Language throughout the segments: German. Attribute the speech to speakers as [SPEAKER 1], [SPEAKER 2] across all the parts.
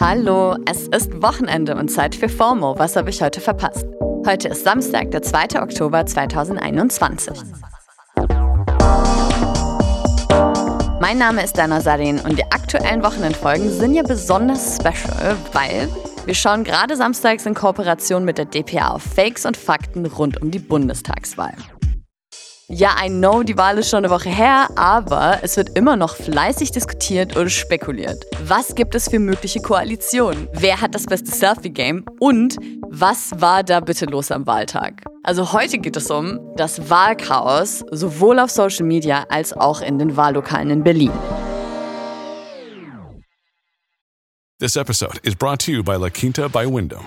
[SPEAKER 1] Hallo, es ist Wochenende und Zeit für FOMO. Was habe ich heute verpasst? Heute ist Samstag, der 2. Oktober 2021. Mein Name ist Dana Sarin und die aktuellen Wochenendfolgen sind ja besonders special, weil wir schauen gerade samstags in Kooperation mit der DPA auf Fakes und Fakten rund um die Bundestagswahl. Ja, I know, die Wahl ist schon eine Woche her, aber es wird immer noch fleißig diskutiert und spekuliert. Was gibt es für mögliche Koalitionen? Wer hat das beste Selfie-Game? Und was war da bitte los am Wahltag? Also heute geht es um das Wahlchaos, sowohl auf Social Media als auch in den Wahllokalen in Berlin.
[SPEAKER 2] This episode is brought to you by La Quinta by Wyndham.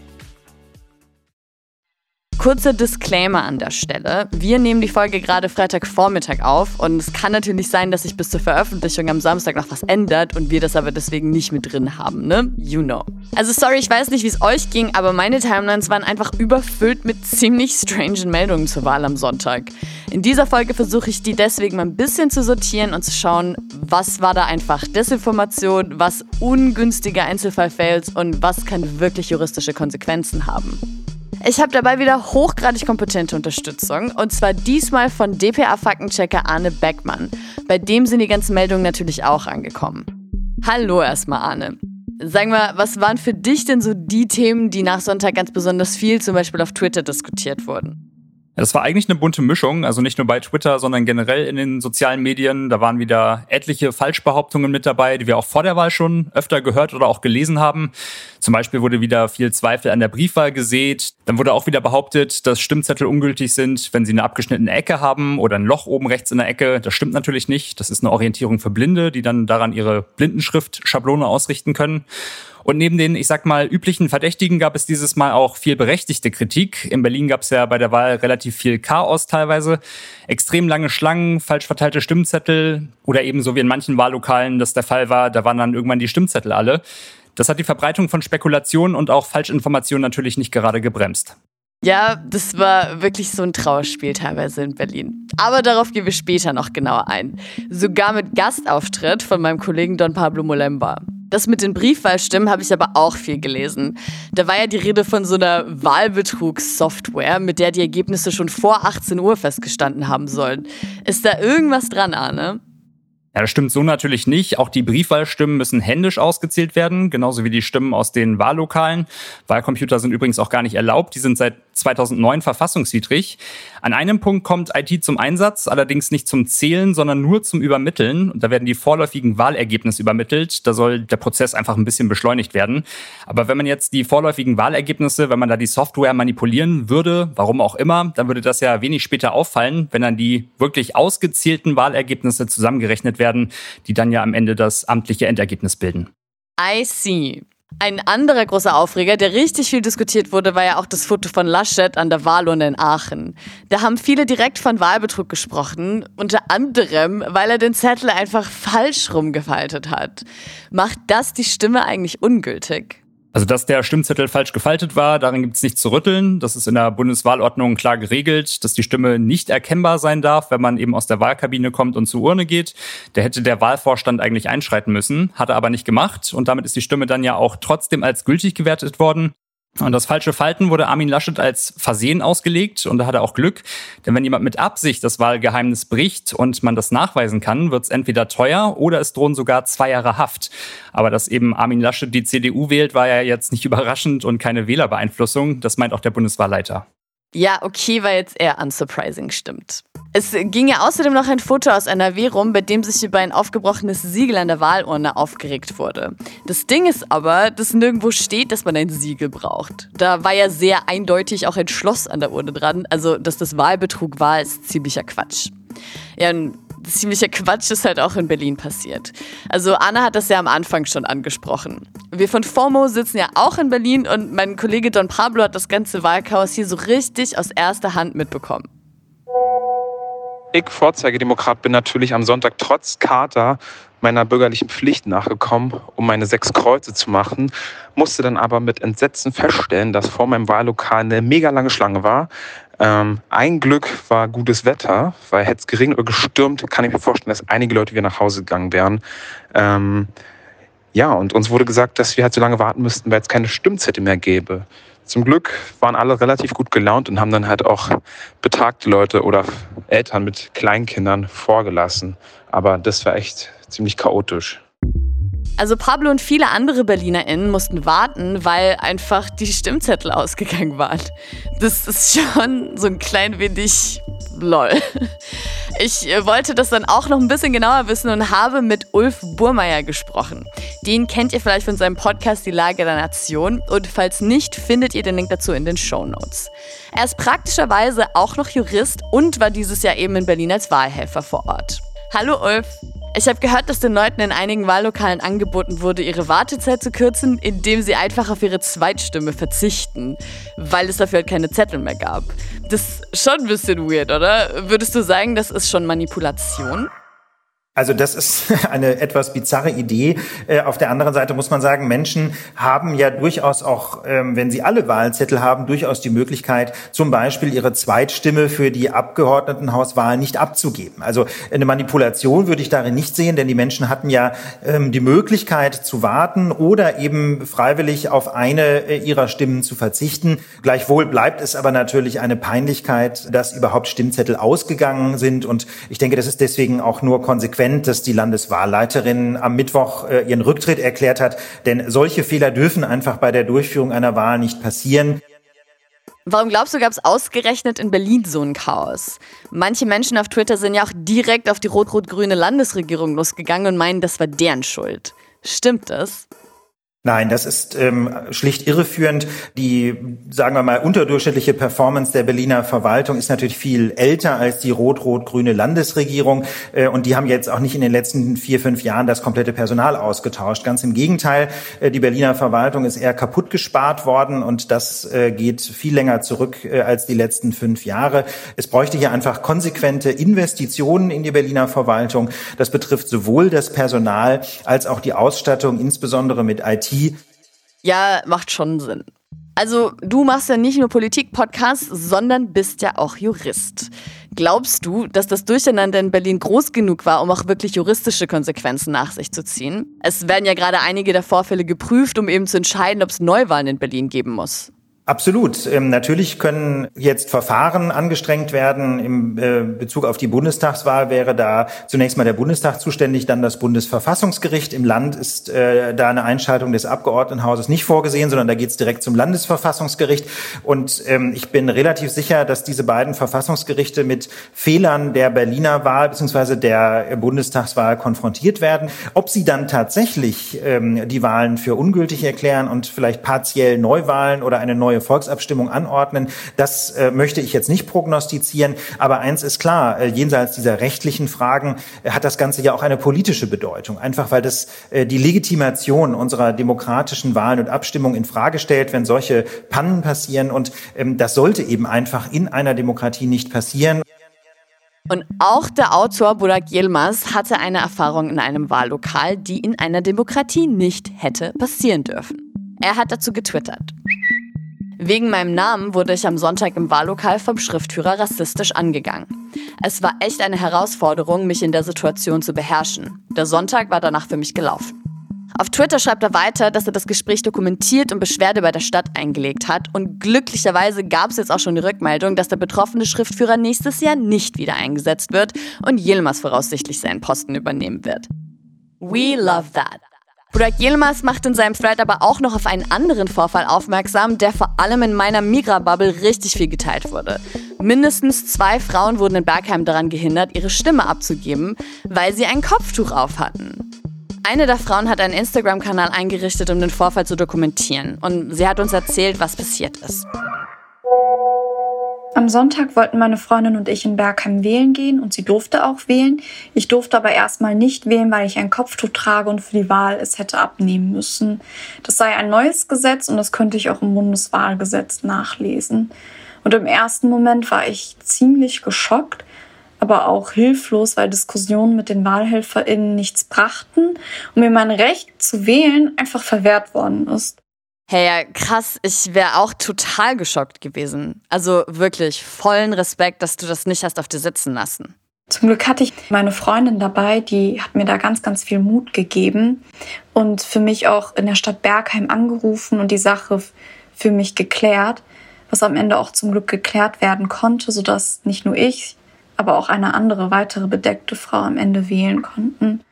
[SPEAKER 1] Kurzer Disclaimer an der Stelle. Wir nehmen die Folge gerade Freitagvormittag auf und es kann natürlich sein, dass sich bis zur Veröffentlichung am Samstag noch was ändert und wir das aber deswegen nicht mit drin haben, ne? You know. Also sorry, ich weiß nicht, wie es euch ging, aber meine Timelines waren einfach überfüllt mit ziemlich strangen Meldungen zur Wahl am Sonntag. In dieser Folge versuche ich die deswegen mal ein bisschen zu sortieren und zu schauen, was war da einfach Desinformation, was ungünstige Einzelfallfails und was kann wirklich juristische Konsequenzen haben. Ich habe dabei wieder hochgradig kompetente Unterstützung und zwar diesmal von DPA-Faktenchecker Arne Beckmann. Bei dem sind die ganzen Meldungen natürlich auch angekommen. Hallo erstmal Arne. Sag mal, was waren für dich denn so die Themen, die nach Sonntag ganz besonders viel zum Beispiel auf Twitter diskutiert wurden?
[SPEAKER 3] Das war eigentlich eine bunte Mischung, also nicht nur bei Twitter, sondern generell in den sozialen Medien. Da waren wieder etliche Falschbehauptungen mit dabei, die wir auch vor der Wahl schon öfter gehört oder auch gelesen haben. Zum Beispiel wurde wieder viel Zweifel an der Briefwahl gesät. Dann wurde auch wieder behauptet, dass Stimmzettel ungültig sind, wenn sie eine abgeschnittene Ecke haben oder ein Loch oben rechts in der Ecke. Das stimmt natürlich nicht. Das ist eine Orientierung für Blinde, die dann daran ihre Blindenschrift-Schablone ausrichten können. Und neben den, ich sag mal, üblichen Verdächtigen gab es dieses Mal auch viel berechtigte Kritik. In Berlin gab es ja bei der Wahl relativ viel Chaos teilweise. Extrem lange Schlangen, falsch verteilte Stimmzettel oder ebenso wie in manchen Wahllokalen das der Fall war, da waren dann irgendwann die Stimmzettel alle. Das hat die Verbreitung von Spekulationen und auch Falschinformationen natürlich nicht gerade gebremst.
[SPEAKER 1] Ja, das war wirklich so ein Trauerspiel teilweise in Berlin. Aber darauf gehen wir später noch genauer ein. Sogar mit Gastauftritt von meinem Kollegen Don Pablo Molemba. Das mit den Briefwahlstimmen habe ich aber auch viel gelesen. Da war ja die Rede von so einer Wahlbetrugssoftware, mit der die Ergebnisse schon vor 18 Uhr festgestanden haben sollen. Ist da irgendwas dran, Arne?
[SPEAKER 3] Ja, das stimmt so natürlich nicht. Auch die Briefwahlstimmen müssen händisch ausgezählt werden, genauso wie die Stimmen aus den Wahllokalen. Wahlcomputer sind übrigens auch gar nicht erlaubt. Die sind seit 2009 verfassungswidrig. An einem Punkt kommt IT zum Einsatz, allerdings nicht zum Zählen, sondern nur zum Übermitteln. Und da werden die vorläufigen Wahlergebnisse übermittelt. Da soll der Prozess einfach ein bisschen beschleunigt werden. Aber wenn man jetzt die vorläufigen Wahlergebnisse, wenn man da die Software manipulieren würde, warum auch immer, dann würde das ja wenig später auffallen, wenn dann die wirklich ausgezählten Wahlergebnisse zusammengerechnet werden, die dann ja am Ende das amtliche Endergebnis bilden.
[SPEAKER 1] I see. Ein anderer großer Aufreger, der richtig viel diskutiert wurde, war ja auch das Foto von Laschet an der Wahlurne in Aachen. Da haben viele direkt von Wahlbetrug gesprochen, unter anderem, weil er den Zettel einfach falsch rumgefaltet hat. Macht das die Stimme eigentlich ungültig?
[SPEAKER 3] Also, dass der Stimmzettel falsch gefaltet war, daran gibt es nichts zu rütteln. Das ist in der Bundeswahlordnung klar geregelt, dass die Stimme nicht erkennbar sein darf, wenn man eben aus der Wahlkabine kommt und zur Urne geht. Da hätte der Wahlvorstand eigentlich einschreiten müssen, hat er aber nicht gemacht. Und damit ist die Stimme dann ja auch trotzdem als gültig gewertet worden. Und das falsche Falten wurde Armin Laschet als Versehen ausgelegt und da hat er auch Glück. Denn wenn jemand mit Absicht das Wahlgeheimnis bricht und man das nachweisen kann, wird es entweder teuer oder es drohen sogar zwei Jahre Haft. Aber dass eben Armin Laschet die CDU wählt, war ja jetzt nicht überraschend und keine Wählerbeeinflussung. Das meint auch der Bundeswahlleiter.
[SPEAKER 1] Ja, okay, war jetzt eher unsurprising, stimmt. Es ging ja außerdem noch ein Foto aus NRW rum, bei dem sich über ein aufgebrochenes Siegel an der Wahlurne aufgeregt wurde. Das Ding ist aber, dass nirgendwo steht, dass man ein Siegel braucht. Da war ja sehr eindeutig auch ein Schloss an der Urne dran. Also, dass das Wahlbetrug war, ist ziemlicher Quatsch. Ja, ein ziemlicher Quatsch ist halt auch in Berlin passiert. Also Anna hat das ja am Anfang schon angesprochen. Wir von FOMO sitzen ja auch in Berlin und mein Kollege Don Pablo hat das ganze Wahlchaos hier so richtig aus erster Hand mitbekommen.
[SPEAKER 4] Ich, Vorzeigedemokrat, bin natürlich am Sonntag trotz Kater meiner bürgerlichen Pflicht nachgekommen, um meine sechs Kreuze zu machen, musste dann aber mit Entsetzen feststellen, dass vor meinem Wahllokal eine mega lange Schlange war. Ähm, ein Glück war gutes Wetter, weil hätte es geregnet oder gestürmt, kann ich mir vorstellen, dass einige Leute wieder nach Hause gegangen wären. Ähm, ja, und uns wurde gesagt, dass wir halt so lange warten müssten, weil es keine Stimmzettel mehr gäbe. Zum Glück waren alle relativ gut gelaunt und haben dann halt auch betagte Leute oder Eltern mit Kleinkindern vorgelassen. Aber das war echt ziemlich chaotisch.
[SPEAKER 1] Also Pablo und viele andere BerlinerInnen mussten warten, weil einfach die Stimmzettel ausgegangen waren. Das ist schon so ein klein wenig lol. Ich äh, wollte das dann auch noch ein bisschen genauer wissen und habe mit Ulf Burmeier gesprochen. Den kennt ihr vielleicht von seinem Podcast Die Lage der Nation und falls nicht, findet ihr den Link dazu in den Show Notes. Er ist praktischerweise auch noch Jurist und war dieses Jahr eben in Berlin als Wahlhelfer vor Ort. Hallo Ulf. Ich habe gehört, dass den Leuten in einigen Wahllokalen angeboten wurde, ihre Wartezeit zu kürzen, indem sie einfach auf ihre Zweitstimme verzichten, weil es dafür halt keine Zettel mehr gab. Das ist schon ein bisschen weird, oder? Würdest du sagen, das ist schon Manipulation?
[SPEAKER 5] Also das ist eine etwas bizarre Idee. Äh, auf der anderen Seite muss man sagen, Menschen haben ja durchaus auch, ähm, wenn sie alle Wahlzettel haben, durchaus die Möglichkeit, zum Beispiel ihre Zweitstimme für die Abgeordnetenhauswahl nicht abzugeben. Also eine Manipulation würde ich darin nicht sehen, denn die Menschen hatten ja ähm, die Möglichkeit zu warten oder eben freiwillig auf eine äh, ihrer Stimmen zu verzichten. Gleichwohl bleibt es aber natürlich eine Peinlichkeit, dass überhaupt Stimmzettel ausgegangen sind. Und ich denke, das ist deswegen auch nur konsequent konsequent, dass die Landeswahlleiterin am Mittwoch äh, ihren Rücktritt erklärt hat. Denn solche Fehler dürfen einfach bei der Durchführung einer Wahl nicht passieren.
[SPEAKER 1] Warum glaubst du, gab es ausgerechnet in Berlin so ein Chaos? Manche Menschen auf Twitter sind ja auch direkt auf die rot-rot-grüne Landesregierung losgegangen und meinen, das war deren Schuld. Stimmt das?
[SPEAKER 5] Nein, das ist ähm, schlicht irreführend. Die, sagen wir mal, unterdurchschnittliche Performance der Berliner Verwaltung ist natürlich viel älter als die rot-rot-grüne Landesregierung. Äh, und die haben jetzt auch nicht in den letzten vier, fünf Jahren das komplette Personal ausgetauscht. Ganz im Gegenteil, äh, die Berliner Verwaltung ist eher kaputt gespart worden und das äh, geht viel länger zurück äh, als die letzten fünf Jahre. Es bräuchte hier einfach konsequente Investitionen in die Berliner Verwaltung. Das betrifft sowohl das Personal als auch die Ausstattung, insbesondere mit IT Demokratie.
[SPEAKER 1] Ja, macht schon Sinn. Also, du machst ja nicht nur Politik-Podcasts, sondern bist ja auch Jurist. Glaubst du, dass das Durcheinander in Berlin groß genug war, um auch wirklich juristische Konsequenzen nach sich zu ziehen? Es werden ja gerade einige der Vorfälle geprüft, um eben zu entscheiden, ob es Neuwahlen in Berlin geben muss.
[SPEAKER 5] Absolut. Ähm, natürlich können jetzt Verfahren angestrengt werden. Im äh, Bezug auf die Bundestagswahl wäre da zunächst mal der Bundestag zuständig, dann das Bundesverfassungsgericht. Im Land ist äh, da eine Einschaltung des Abgeordnetenhauses nicht vorgesehen, sondern da geht es direkt zum Landesverfassungsgericht. Und ähm, ich bin relativ sicher, dass diese beiden Verfassungsgerichte mit Fehlern der Berliner Wahl bzw. der Bundestagswahl konfrontiert werden. Ob sie dann tatsächlich ähm, die Wahlen für ungültig erklären und vielleicht partiell Neuwahlen oder eine neue Volksabstimmung anordnen. Das äh, möchte ich jetzt nicht prognostizieren. Aber eins ist klar, äh, jenseits dieser rechtlichen Fragen äh, hat das Ganze ja auch eine politische Bedeutung. Einfach weil das äh, die Legitimation unserer demokratischen Wahlen und Abstimmungen in Frage stellt, wenn solche Pannen passieren. Und ähm, das sollte eben einfach in einer Demokratie nicht passieren.
[SPEAKER 1] Und auch der Autor Burak Yilmaz hatte eine Erfahrung in einem Wahllokal, die in einer Demokratie nicht hätte passieren dürfen. Er hat dazu getwittert. Wegen meinem Namen wurde ich am Sonntag im Wahllokal vom Schriftführer rassistisch angegangen. Es war echt eine Herausforderung, mich in der Situation zu beherrschen. Der Sonntag war danach für mich gelaufen. Auf Twitter schreibt er weiter, dass er das Gespräch dokumentiert und Beschwerde bei der Stadt eingelegt hat. Und glücklicherweise gab es jetzt auch schon die Rückmeldung, dass der betroffene Schriftführer nächstes Jahr nicht wieder eingesetzt wird und Yilmaz voraussichtlich seinen Posten übernehmen wird. We love that. Burak Yilmaz macht in seinem Thread aber auch noch auf einen anderen Vorfall aufmerksam, der vor allem in meiner Migra-Bubble richtig viel geteilt wurde. Mindestens zwei Frauen wurden in Bergheim daran gehindert, ihre Stimme abzugeben, weil sie ein Kopftuch auf hatten. Eine der Frauen hat einen Instagram-Kanal eingerichtet, um den Vorfall zu dokumentieren. Und sie hat uns erzählt, was passiert ist.
[SPEAKER 6] Am Sonntag wollten meine Freundin und ich in Bergheim wählen gehen und sie durfte auch wählen. Ich durfte aber erstmal nicht wählen, weil ich ein Kopftuch trage und für die Wahl es hätte abnehmen müssen. Das sei ein neues Gesetz und das könnte ich auch im Bundeswahlgesetz nachlesen. Und im ersten Moment war ich ziemlich geschockt, aber auch hilflos, weil Diskussionen mit den WahlhelferInnen nichts brachten und mir mein Recht zu wählen einfach verwehrt worden ist.
[SPEAKER 1] Hey, ja, krass. Ich wäre auch total geschockt gewesen. Also wirklich vollen Respekt, dass du das nicht hast auf dir sitzen lassen.
[SPEAKER 6] Zum Glück hatte ich meine Freundin dabei, die hat mir da ganz, ganz viel Mut gegeben und für mich auch in der Stadt Bergheim angerufen und die Sache für mich geklärt, was am Ende auch zum Glück geklärt werden konnte, sodass nicht nur ich, aber auch eine andere weitere bedeckte Frau am Ende wählen konnten.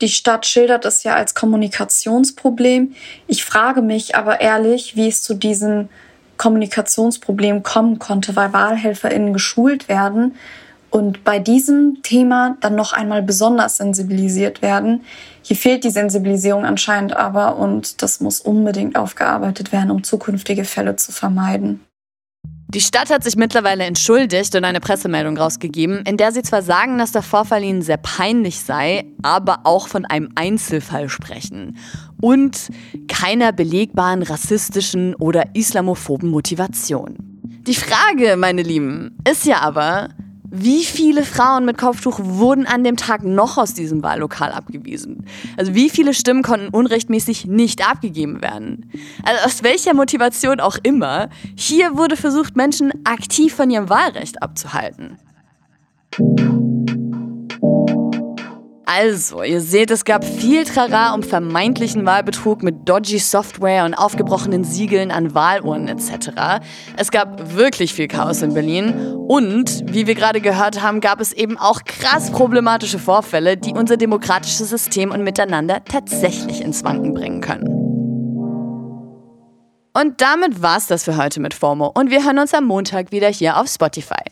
[SPEAKER 6] Die Stadt schildert es ja als Kommunikationsproblem. Ich frage mich aber ehrlich, wie es zu diesem Kommunikationsproblem kommen konnte, weil WahlhelferInnen geschult werden und bei diesem Thema dann noch einmal besonders sensibilisiert werden. Hier fehlt die Sensibilisierung anscheinend aber und das muss unbedingt aufgearbeitet werden, um zukünftige Fälle zu vermeiden.
[SPEAKER 1] Die Stadt hat sich mittlerweile entschuldigt und eine Pressemeldung rausgegeben, in der sie zwar sagen, dass der Vorfall ihnen sehr peinlich sei, aber auch von einem Einzelfall sprechen und keiner belegbaren rassistischen oder islamophoben Motivation. Die Frage, meine Lieben, ist ja aber, wie viele Frauen mit Kopftuch wurden an dem Tag noch aus diesem Wahllokal abgewiesen? Also wie viele Stimmen konnten unrechtmäßig nicht abgegeben werden? Also aus welcher Motivation auch immer, hier wurde versucht, Menschen aktiv von ihrem Wahlrecht abzuhalten. Also, ihr seht, es gab viel Trara um vermeintlichen Wahlbetrug mit dodgy Software und aufgebrochenen Siegeln an Wahlurnen etc. Es gab wirklich viel Chaos in Berlin und, wie wir gerade gehört haben, gab es eben auch krass problematische Vorfälle, die unser demokratisches System und Miteinander tatsächlich ins Wanken bringen können. Und damit war's das für heute mit FOMO und wir hören uns am Montag wieder hier auf Spotify.